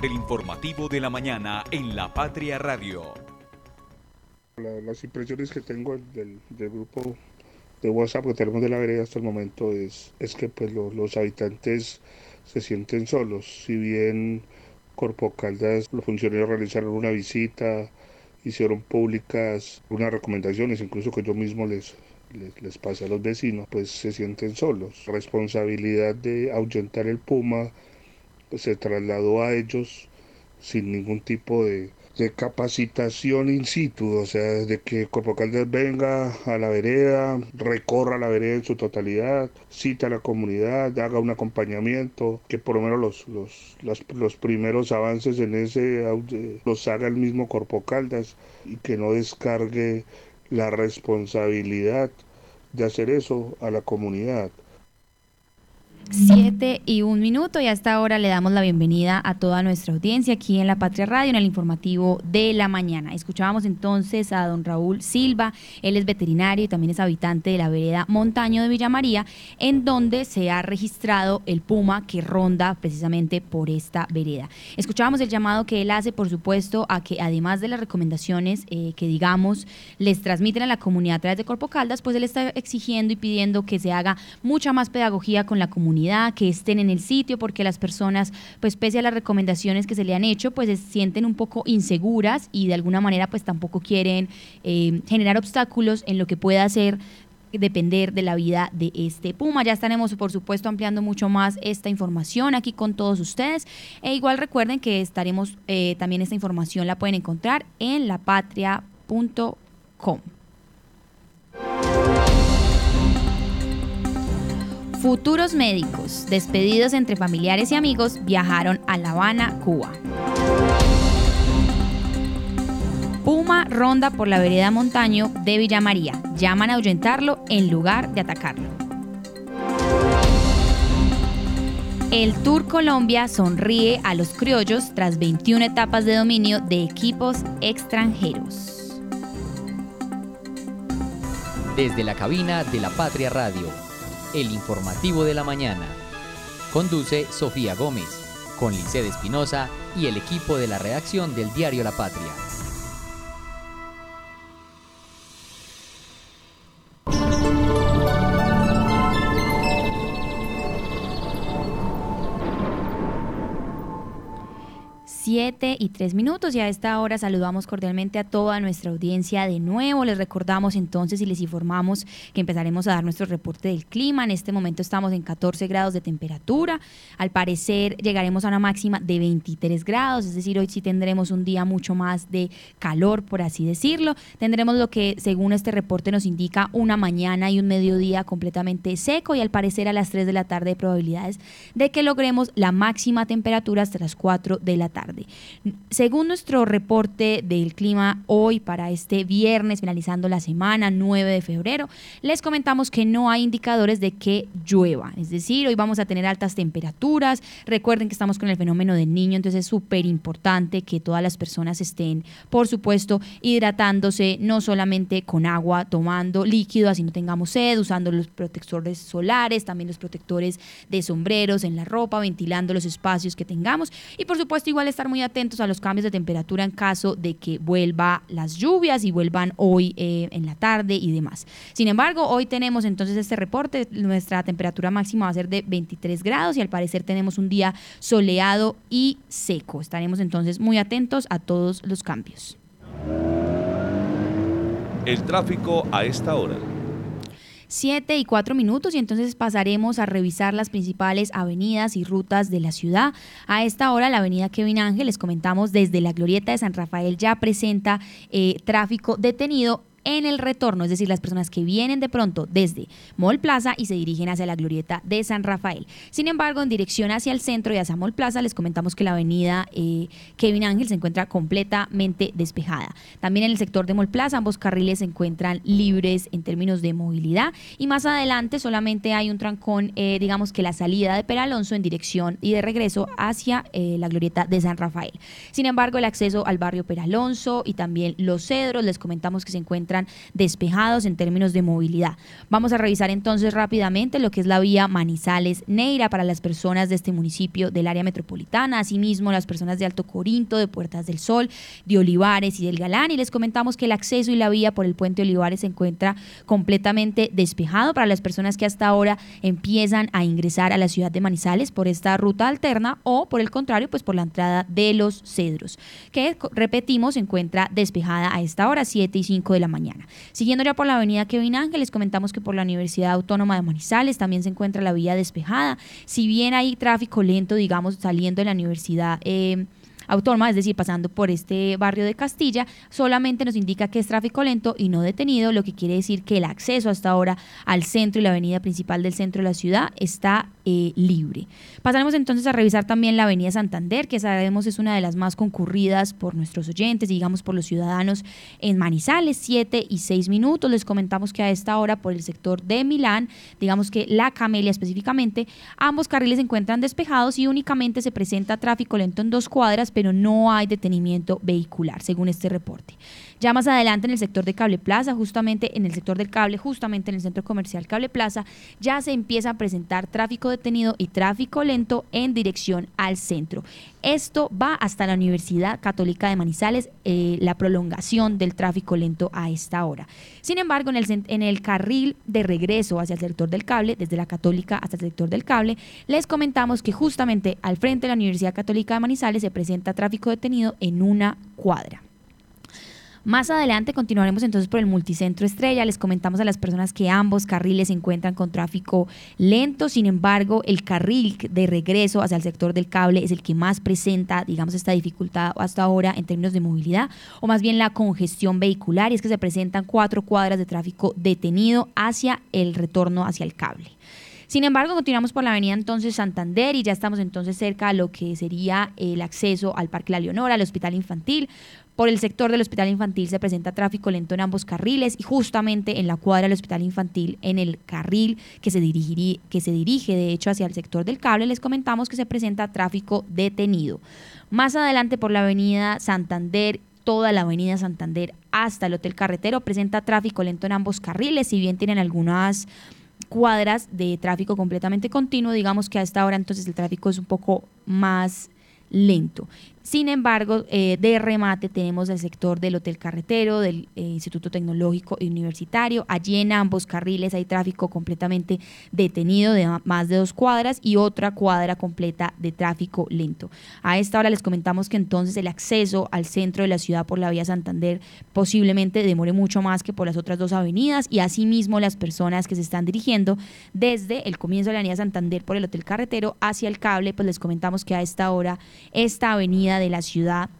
El informativo de la mañana en La Patria Radio. las impresiones que tengo del, grupo de WhatsApp que tenemos de la vereda hasta el momento es, es que pues los habitantes se sienten solos. Si bien Corpo Caldas, los funcionarios realizaron una visita, hicieron públicas unas recomendaciones, incluso que yo mismo les, les, les pasé a los vecinos, pues se sienten solos. Responsabilidad de ahuyentar el puma se trasladó a ellos sin ningún tipo de, capacitación in situ, o sea, de que Corpo Caldas venga a la vereda, recorra la vereda en su totalidad, cita a la comunidad, haga un acompañamiento, que por lo menos los, los, los, primeros avances en ese los haga el mismo Corpo Caldas y que no descargue la responsabilidad de hacer eso a la comunidad. Y un minuto y hasta ahora le damos la bienvenida a toda nuestra audiencia aquí en La Patria Radio en el informativo de la mañana. Escuchábamos entonces a don Raúl Silva, él es veterinario y también es habitante de la vereda Montaño de Villa María, en donde se ha registrado el puma que ronda precisamente por esta vereda. Escuchábamos el llamado que él hace, por supuesto, a que además de las recomendaciones eh, que digamos les transmiten a la comunidad a través de Corpo Caldas, pues él está exigiendo y pidiendo que se haga mucha más pedagogía con la comunidad que estén en el sitio, porque las personas, pues pese a las recomendaciones que se le han hecho, pues se sienten un poco inseguras y de alguna manera pues tampoco quieren eh, generar obstáculos en lo que pueda hacer depender de la vida de este puma. Ya estaremos, por supuesto, ampliando mucho más esta información aquí con todos ustedes. E igual recuerden que estaremos, eh, también esta información la pueden encontrar en lapatria.com. Futuros médicos, despedidos entre familiares y amigos, viajaron a La Habana, Cuba. Puma ronda por la vereda Montaño de Villa María. Llaman a ahuyentarlo en lugar de atacarlo. El Tour Colombia sonríe a los criollos tras 21 etapas de dominio de equipos extranjeros. Desde la cabina de la Patria Radio el informativo de la mañana. Conduce Sofía Gómez, con Licede Espinosa y el equipo de la redacción del diario La Patria. Y tres minutos y a esta hora saludamos cordialmente a toda nuestra audiencia de nuevo. Les recordamos entonces y les informamos que empezaremos a dar nuestro reporte del clima. En este momento estamos en 14 grados de temperatura. Al parecer llegaremos a una máxima de 23 grados, es decir, hoy sí tendremos un día mucho más de calor, por así decirlo. Tendremos lo que según este reporte nos indica una mañana y un mediodía completamente seco y al parecer a las 3 de la tarde probabilidades de que logremos la máxima temperatura hasta las 4 de la tarde. Según nuestro reporte del clima hoy para este viernes, finalizando la semana 9 de febrero, les comentamos que no hay indicadores de que llueva. Es decir, hoy vamos a tener altas temperaturas. Recuerden que estamos con el fenómeno del niño, entonces es súper importante que todas las personas estén, por supuesto, hidratándose, no solamente con agua, tomando líquido, así no tengamos sed, usando los protectores solares, también los protectores de sombreros en la ropa, ventilando los espacios que tengamos y por supuesto igual estar muy atentos a los cambios de temperatura en caso de que vuelva las lluvias y vuelvan hoy eh, en la tarde y demás. Sin embargo, hoy tenemos entonces este reporte, nuestra temperatura máxima va a ser de 23 grados y al parecer tenemos un día soleado y seco. Estaremos entonces muy atentos a todos los cambios. El tráfico a esta hora. 7 y 4 minutos y entonces pasaremos a revisar las principales avenidas y rutas de la ciudad. A esta hora la avenida Kevin Ángel, les comentamos desde la glorieta de San Rafael ya presenta eh, tráfico detenido en el retorno, es decir, las personas que vienen de pronto desde Mall Plaza y se dirigen hacia la glorieta de San Rafael. Sin embargo, en dirección hacia el centro y hacia Mall Plaza, les comentamos que la avenida eh, Kevin Ángel se encuentra completamente despejada. También en el sector de Mall Plaza, ambos carriles se encuentran libres en términos de movilidad y más adelante solamente hay un trancón, eh, digamos que la salida de Peralonso en dirección y de regreso hacia eh, la glorieta de San Rafael. Sin embargo, el acceso al barrio Peralonso y también Los Cedros, les comentamos que se encuentra despejados en términos de movilidad. Vamos a revisar entonces rápidamente lo que es la vía Manizales-Neira para las personas de este municipio del área metropolitana, asimismo las personas de Alto Corinto, de Puertas del Sol, de Olivares y del Galán. Y les comentamos que el acceso y la vía por el puente Olivares se encuentra completamente despejado para las personas que hasta ahora empiezan a ingresar a la ciudad de Manizales por esta ruta alterna o por el contrario, pues por la entrada de los cedros, que repetimos se encuentra despejada a esta hora, 7 y 5 de la mañana. Siguiendo ya por la avenida Kevin Ángel, les comentamos que por la Universidad Autónoma de Manizales también se encuentra la vía despejada. Si bien hay tráfico lento, digamos, saliendo de la universidad. Eh, autónoma, es decir, pasando por este barrio de Castilla, solamente nos indica que es tráfico lento y no detenido, lo que quiere decir que el acceso hasta ahora al centro y la avenida principal del centro de la ciudad está eh, libre. Pasaremos entonces a revisar también la avenida Santander, que sabemos es una de las más concurridas por nuestros oyentes, digamos por los ciudadanos en Manizales, 7 y 6 minutos. Les comentamos que a esta hora por el sector de Milán, digamos que la Camelia específicamente, ambos carriles se encuentran despejados y únicamente se presenta tráfico lento en dos cuadras, pero no hay detenimiento vehicular, según este reporte. Ya más adelante en el sector de Cable Plaza, justamente en el sector del cable, justamente en el centro comercial Cable Plaza, ya se empieza a presentar tráfico detenido y tráfico lento en dirección al centro. Esto va hasta la Universidad Católica de Manizales, eh, la prolongación del tráfico lento a esta hora. Sin embargo, en el, en el carril de regreso hacia el sector del cable, desde la Católica hasta el sector del cable, les comentamos que justamente al frente de la Universidad Católica de Manizales se presenta tráfico detenido en una cuadra. Más adelante continuaremos entonces por el multicentro Estrella. Les comentamos a las personas que ambos carriles se encuentran con tráfico lento. Sin embargo, el carril de regreso hacia el sector del cable es el que más presenta, digamos, esta dificultad hasta ahora en términos de movilidad, o más bien la congestión vehicular, y es que se presentan cuatro cuadras de tráfico detenido hacia el retorno hacia el cable. Sin embargo, continuamos por la avenida entonces Santander y ya estamos entonces cerca a lo que sería el acceso al Parque La Leonora, al Hospital Infantil. Por el sector del Hospital Infantil se presenta tráfico lento en ambos carriles y justamente en la cuadra del Hospital Infantil, en el carril que se, que se dirige de hecho hacia el sector del cable, les comentamos que se presenta tráfico detenido. Más adelante por la avenida Santander toda la avenida Santander hasta el Hotel Carretero presenta tráfico lento en ambos carriles, si bien tienen algunas cuadras de tráfico completamente continuo, digamos que a esta hora entonces el tráfico es un poco más lento. Sin embargo, eh, de remate tenemos el sector del Hotel Carretero, del eh, Instituto Tecnológico y Universitario. Allí en ambos carriles hay tráfico completamente detenido de más de dos cuadras y otra cuadra completa de tráfico lento. A esta hora les comentamos que entonces el acceso al centro de la ciudad por la vía Santander posiblemente demore mucho más que por las otras dos avenidas y asimismo las personas que se están dirigiendo desde el comienzo de la avenida Santander por el Hotel Carretero hacia el cable, pues les comentamos que a esta hora esta avenida de la ciudad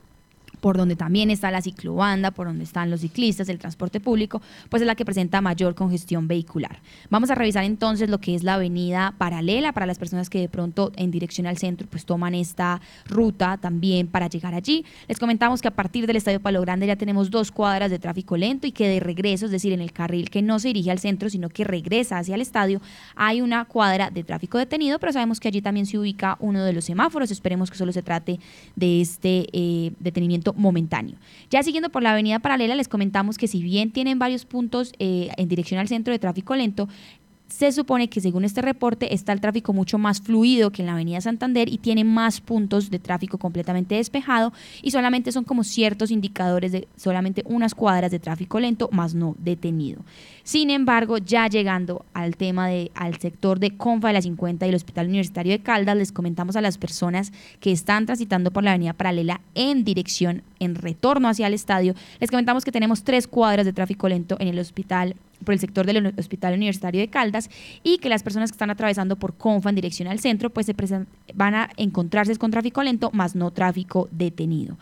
por donde también está la ciclobanda, por donde están los ciclistas, el transporte público, pues es la que presenta mayor congestión vehicular. Vamos a revisar entonces lo que es la avenida paralela para las personas que de pronto en dirección al centro pues toman esta ruta también para llegar allí. Les comentamos que a partir del Estadio Palo Grande ya tenemos dos cuadras de tráfico lento y que de regreso, es decir, en el carril que no se dirige al centro, sino que regresa hacia el estadio, hay una cuadra de tráfico detenido, pero sabemos que allí también se ubica uno de los semáforos. Esperemos que solo se trate de este eh, detenimiento momentáneo. Ya siguiendo por la avenida paralela, les comentamos que si bien tienen varios puntos eh, en dirección al centro de tráfico lento, se supone que según este reporte está el tráfico mucho más fluido que en la avenida Santander y tiene más puntos de tráfico completamente despejado y solamente son como ciertos indicadores de solamente unas cuadras de tráfico lento más no detenido. Sin embargo, ya llegando al tema de al sector de Confa de la 50 y el Hospital Universitario de Caldas, les comentamos a las personas que están transitando por la avenida paralela en dirección en retorno hacia el estadio, les comentamos que tenemos tres cuadras de tráfico lento en el hospital por el sector del Hospital Universitario de Caldas y que las personas que están atravesando por Confa en dirección al centro pues se van a encontrarse con tráfico lento más no tráfico detenido.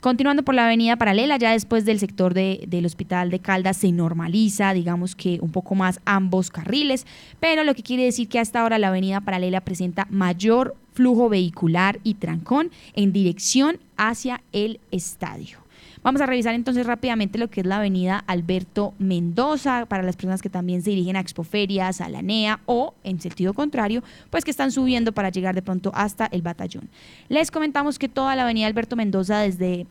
Continuando por la avenida paralela, ya después del sector del hospital de Caldas se normaliza, digamos que un poco más ambos carriles, pero lo que quiere decir que hasta ahora la avenida paralela presenta mayor flujo vehicular y trancón en dirección hacia el estadio. Vamos a revisar entonces rápidamente lo que es la avenida Alberto Mendoza para las personas que también se dirigen a Expoferias, a la NEA o en sentido contrario, pues que están subiendo para llegar de pronto hasta el batallón. Les comentamos que toda la avenida Alberto Mendoza desde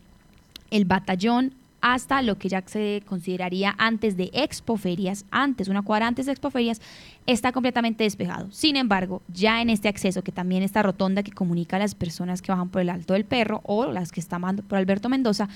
el batallón hasta lo que ya se consideraría antes de expoferias, antes, una cuadra antes de expoferias, está completamente despejado. Sin embargo, ya en este acceso, que también está rotonda que comunica a las personas que bajan por el Alto del Perro o las que están por Alberto Mendoza,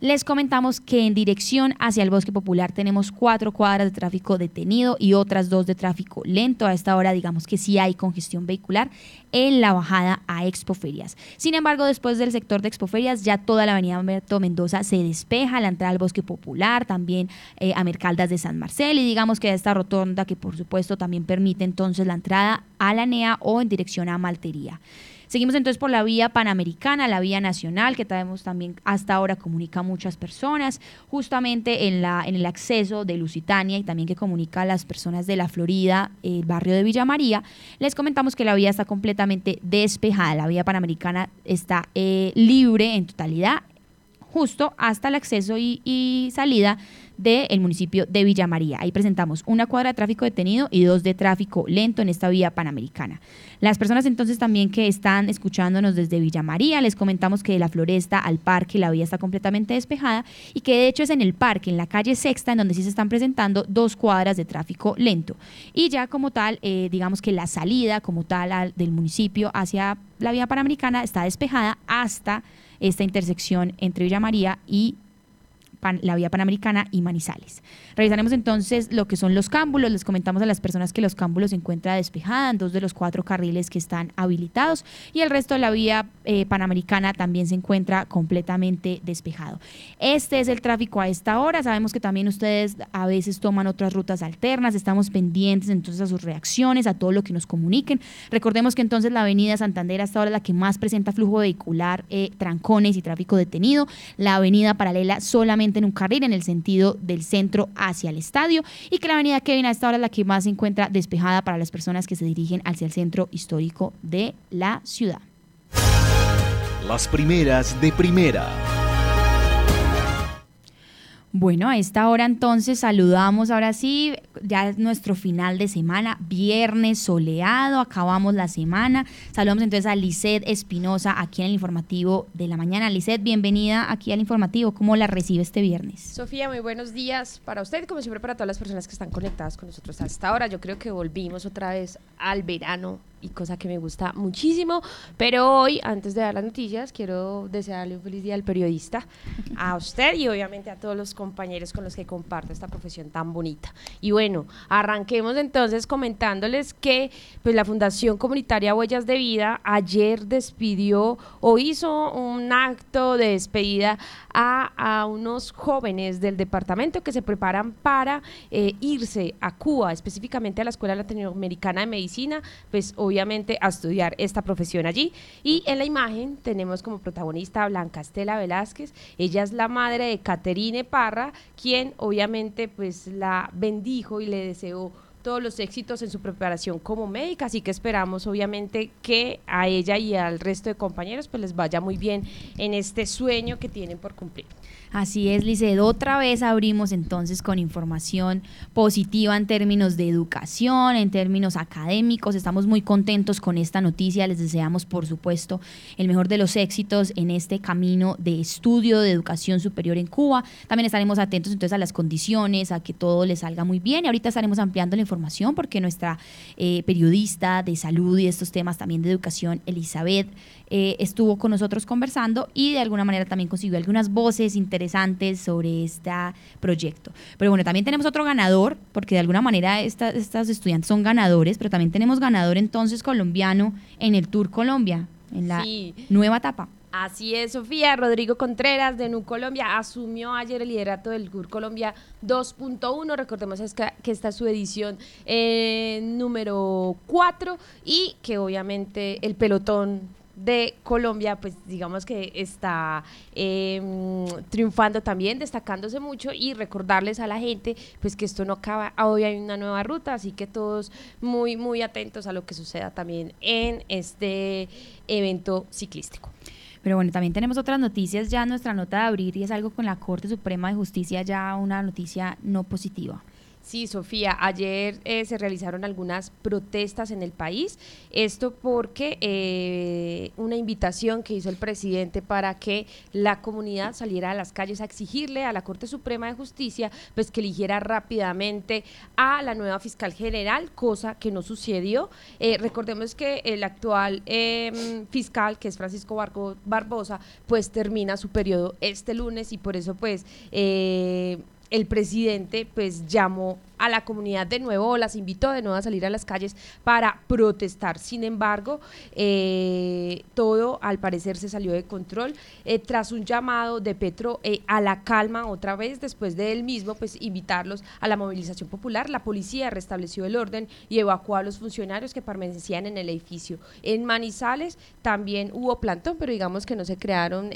les comentamos que en dirección hacia el Bosque Popular tenemos cuatro cuadras de tráfico detenido y otras dos de tráfico lento. A esta hora, digamos que sí hay congestión vehicular en la bajada a Expoferias. Sin embargo, después del sector de Expoferias, ya toda la avenida Alberto Mendoza se despeja, entrada al Bosque Popular, también eh, a Mercaldas de San Marcel y digamos que esta rotonda que por supuesto también permite entonces la entrada a la NEA o en dirección a Maltería. Seguimos entonces por la vía panamericana, la vía nacional, que tenemos también hasta ahora comunica a muchas personas, justamente en, la, en el acceso de Lusitania y también que comunica a las personas de la Florida, el barrio de Villa María. Les comentamos que la vía está completamente despejada, la vía panamericana está eh, libre en totalidad, justo hasta el acceso y, y salida del municipio de Villa María. Ahí presentamos una cuadra de tráfico detenido y dos de tráfico lento en esta vía panamericana. Las personas entonces también que están escuchándonos desde Villa María, les comentamos que de la floresta al parque la vía está completamente despejada y que de hecho es en el parque, en la calle Sexta, en donde sí se están presentando dos cuadras de tráfico lento. Y ya como tal, eh, digamos que la salida como tal del municipio hacia la vía panamericana está despejada hasta esta intersección entre Villa María y la vía panamericana y Manizales. Revisaremos entonces lo que son los cámbulos. Les comentamos a las personas que los cámbulos se encuentran despejados en dos de los cuatro carriles que están habilitados y el resto de la vía eh, panamericana también se encuentra completamente despejado. Este es el tráfico a esta hora. Sabemos que también ustedes a veces toman otras rutas alternas. Estamos pendientes entonces a sus reacciones, a todo lo que nos comuniquen. Recordemos que entonces la avenida Santander hasta ahora es la que más presenta flujo vehicular, eh, trancones y tráfico detenido. La avenida paralela solamente en un carril en el sentido del centro hacia el estadio y que la avenida Kevin a esta hora es la que más se encuentra despejada para las personas que se dirigen hacia el centro histórico de la ciudad. Las primeras de primera. Bueno, a esta hora entonces saludamos ahora sí, ya es nuestro final de semana, viernes soleado, acabamos la semana. Saludamos entonces a Lisette Espinosa aquí en el informativo de la mañana. Lisette, bienvenida aquí al informativo. ¿Cómo la recibe este viernes? Sofía, muy buenos días para usted, como siempre para todas las personas que están conectadas con nosotros hasta ahora. Yo creo que volvimos otra vez al verano y cosa que me gusta muchísimo. Pero hoy, antes de dar las noticias, quiero desearle un feliz día al periodista, a usted y obviamente a todos los compañeros con los que comparto esta profesión tan bonita. Y bueno, arranquemos entonces comentándoles que pues, la Fundación Comunitaria Huellas de Vida ayer despidió o hizo un acto de despedida a, a unos jóvenes del departamento que se preparan para eh, irse a Cuba, específicamente a la Escuela Latinoamericana de Medicina, pues obviamente a estudiar esta profesión allí. Y en la imagen tenemos como protagonista a Blanca Estela Velázquez. Ella es la madre de Caterine Parra, quien obviamente pues la bendijo y le deseó todos los éxitos en su preparación como médica, así que esperamos obviamente que a ella y al resto de compañeros pues les vaya muy bien en este sueño que tienen por cumplir. Así es, Liced. Otra vez abrimos entonces con información positiva en términos de educación, en términos académicos. Estamos muy contentos con esta noticia. Les deseamos, por supuesto, el mejor de los éxitos en este camino de estudio de educación superior en Cuba. También estaremos atentos entonces a las condiciones, a que todo les salga muy bien. Y ahorita estaremos ampliando la información porque nuestra eh, periodista de salud y estos temas también de educación, Elizabeth, eh, estuvo con nosotros conversando y de alguna manera también consiguió algunas voces interesantes sobre este proyecto. Pero bueno, también tenemos otro ganador, porque de alguna manera estas estudiantes son ganadores, pero también tenemos ganador entonces colombiano en el Tour Colombia, en la nueva etapa. Así es, Sofía. Rodrigo Contreras de Nu Colombia asumió ayer el liderato del Tour Colombia 2.1. Recordemos que esta es su edición eh, número 4 y que obviamente el pelotón de Colombia, pues digamos que está em, triunfando también, destacándose mucho y recordarles a la gente pues que esto no acaba, hoy hay una nueva ruta, así que todos muy, muy atentos a lo que suceda también en este evento ciclístico. Pero bueno, también tenemos otras noticias ya nuestra nota de abril y es algo con la Corte Suprema de Justicia, ya una noticia no positiva. Sí, Sofía, ayer eh, se realizaron algunas protestas en el país. Esto porque eh, una invitación que hizo el presidente para que la comunidad saliera a las calles a exigirle a la Corte Suprema de Justicia pues que eligiera rápidamente a la nueva fiscal general, cosa que no sucedió. Eh, recordemos que el actual em, fiscal, que es Francisco Barbosa, pues termina su periodo este lunes y por eso pues el presidente pues llamó a la comunidad de nuevo, las invitó de nuevo a salir a las calles para protestar. Sin embargo, eh, todo al parecer se salió de control eh, tras un llamado de Petro eh, a la calma otra vez, después de él mismo, pues invitarlos a la movilización popular. La policía restableció el orden y evacuó a los funcionarios que permanecían en el edificio. En Manizales también hubo plantón, pero digamos que no se crearon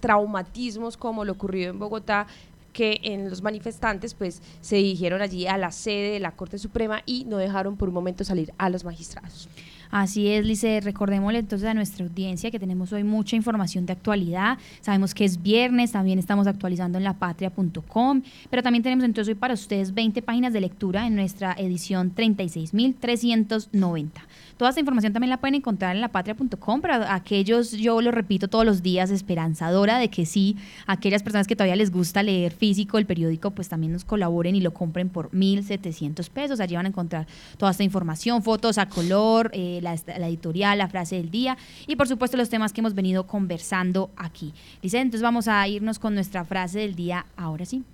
traumatismos como lo ocurrido en Bogotá que en los manifestantes pues se dirigieron allí a la sede de la Corte Suprema y no dejaron por un momento salir a los magistrados. Así es, Lice. Recordémosle entonces a nuestra audiencia que tenemos hoy mucha información de actualidad. Sabemos que es viernes, también estamos actualizando en lapatria.com, pero también tenemos entonces hoy para ustedes 20 páginas de lectura en nuestra edición 36.390. Toda esta información también la pueden encontrar en lapatria.com, pero aquellos, yo lo repito todos los días, esperanzadora de que sí, aquellas personas que todavía les gusta leer físico el periódico, pues también nos colaboren y lo compren por 1.700 pesos. Allí van a encontrar toda esta información, fotos a color, eh, la, editorial, la frase del día y por supuesto los temas que hemos venido conversando aquí. Dice, entonces vamos a irnos con nuestra frase del día ahora sí.